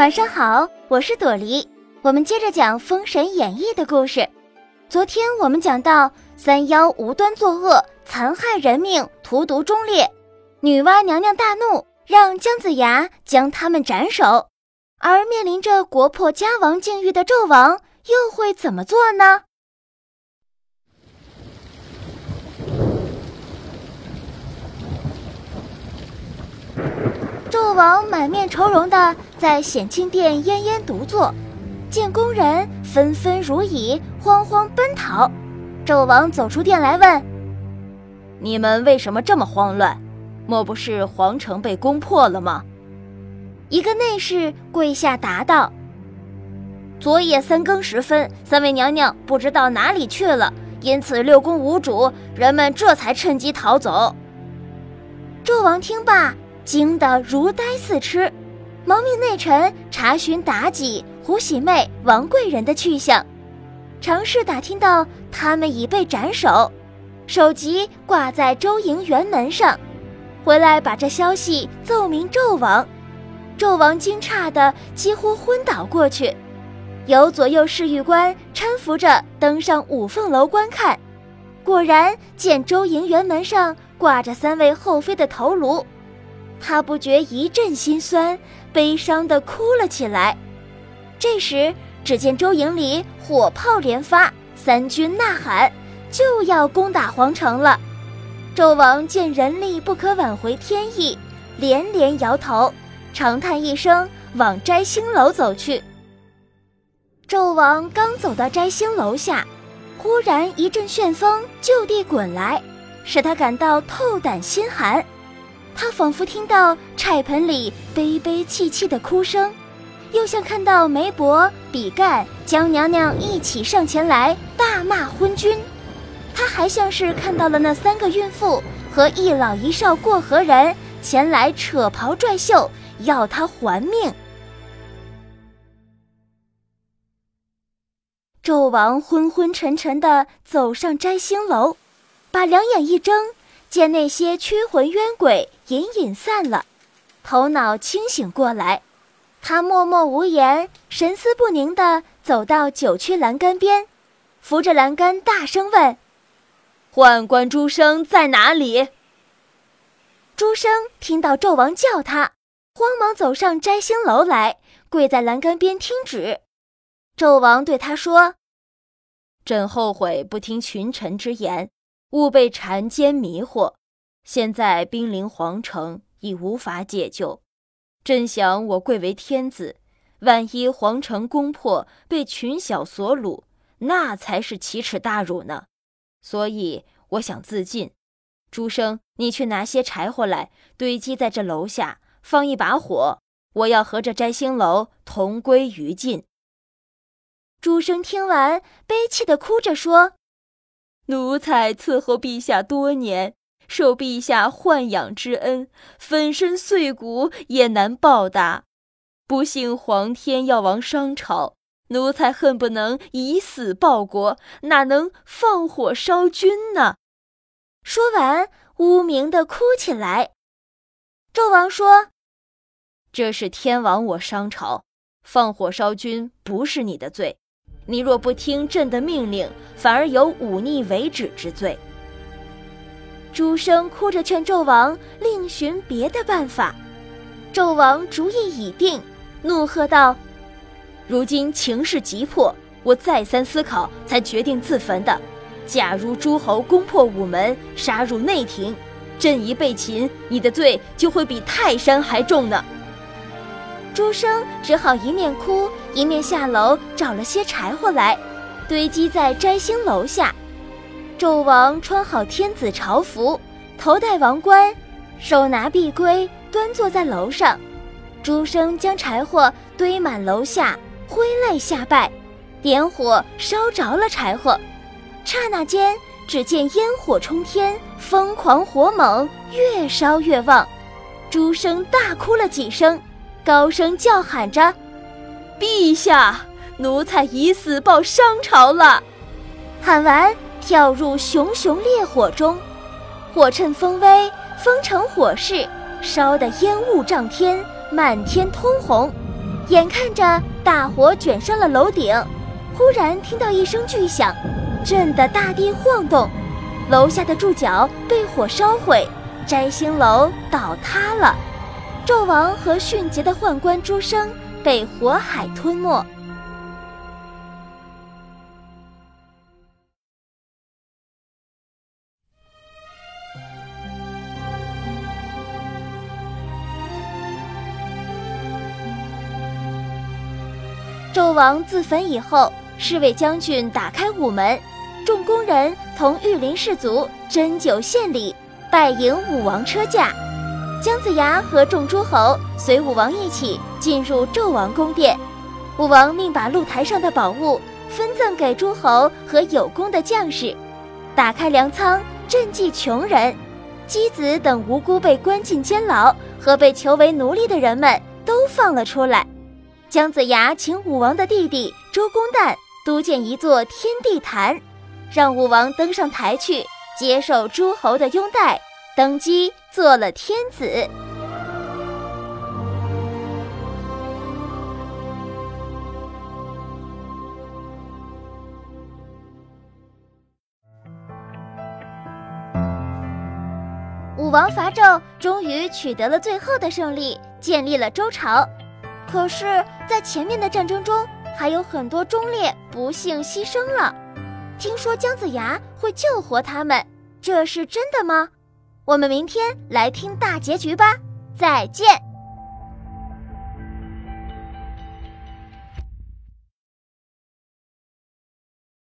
晚上好，我是朵梨。我们接着讲《封神演义》的故事。昨天我们讲到三妖无端作恶，残害人命，荼毒忠烈。女娲娘娘大怒，让姜子牙将他们斩首。而面临着国破家亡境遇的纣王，又会怎么做呢？纣王满面愁容的在显庆殿奄奄独坐，见宫人纷纷如蚁，慌慌奔逃。纣王走出殿来问：“你们为什么这么慌乱？莫不是皇城被攻破了吗？”一个内侍跪下答道：“昨夜三更时分，三位娘娘不知道哪里去了，因此六宫无主，人们这才趁机逃走。”纣王听罢。惊得如呆似痴，忙命内臣查询妲己、胡喜妹、王贵人的去向，尝试打听到他们已被斩首，首级挂在周营辕门上，回来把这消息奏明纣王。纣王惊诧的几乎昏倒过去，由左右侍御官搀扶着登上五凤楼观看，果然见周营辕门上挂着三位后妃的头颅。他不觉一阵心酸，悲伤的哭了起来。这时，只见周营里火炮连发，三军呐喊，就要攻打皇城了。纣王见人力不可挽回天意，连连摇头，长叹一声，往摘星楼走去。纣王刚走到摘星楼下，忽然一阵旋风就地滚来，使他感到透胆心寒。他仿佛听到菜盆里悲悲戚戚的哭声，又像看到梅伯、比干、江娘娘一起上前来大骂昏君。他还像是看到了那三个孕妇和一老一少过河人前来扯袍拽袖，要他还命。纣王昏昏沉沉地走上摘星楼，把两眼一睁。见那些驱魂冤鬼隐隐散了，头脑清醒过来，他默默无言，神思不宁地走到九曲栏杆边，扶着栏杆大声问：“宦官朱生在哪里？”朱生听到纣王叫他，慌忙走上摘星楼来，跪在栏杆边听旨。纣王对他说：“朕后悔不听群臣之言。”勿被谗奸迷惑，现在兵临皇城，已无法解救。朕想，我贵为天子，万一皇城攻破，被群小所掳，那才是奇耻大辱呢。所以，我想自尽。朱生，你去拿些柴火来，堆积在这楼下，放一把火，我要和这摘星楼同归于尽。朱生听完，悲泣的哭着说。奴才伺候陛下多年，受陛下豢养之恩，粉身碎骨也难报答。不幸皇天要亡商朝，奴才恨不能以死报国，哪能放火烧君呢？说完，呜鸣的哭起来。纣王说：“这是天亡我商朝，放火烧君不是你的罪。”你若不听朕的命令，反而有忤逆为止之罪。诸生哭着劝纣王另寻别的办法。纣王主意已定，怒喝道：“如今情势急迫，我再三思考才决定自焚的。假如诸侯攻破午门，杀入内廷，朕一被擒，你的罪就会比泰山还重呢。”朱生只好一面哭一面下楼找了些柴火来，堆积在摘星楼下。纣王穿好天子朝服，头戴王冠，手拿璧圭，端坐在楼上。朱生将柴火堆满楼下，挥泪下拜，点火烧着了柴火。刹那间，只见烟火冲天，疯狂火猛，越烧越旺。朱生大哭了几声。高声叫喊着：“陛下，奴才以死报商朝了！”喊完，跳入熊熊烈火中，火趁风威，风成火势，烧得烟雾涨天，满天通红。眼看着大火卷上了楼顶，忽然听到一声巨响，震得大地晃动，楼下的柱脚被火烧毁，摘星楼倒塌了。纣王和迅捷的宦官朱生被火海吞没。纣王自焚以后，侍卫将军打开午门，众工人同御林士卒斟酒献礼，拜迎武王车驾。姜子牙和众诸侯随武王一起进入纣王宫殿，武王命把露台上的宝物分赠给诸侯和有功的将士，打开粮仓赈济穷人，姬子等无辜被关进监牢和被囚为奴隶的人们都放了出来。姜子牙请武王的弟弟周公旦督建一座天地坛，让武王登上台去接受诸侯的拥戴。登基做了天子。武王伐纣，终于取得了最后的胜利，建立了周朝。可是，在前面的战争中，还有很多忠烈不幸牺牲了。听说姜子牙会救活他们，这是真的吗？我们明天来听大结局吧，再见。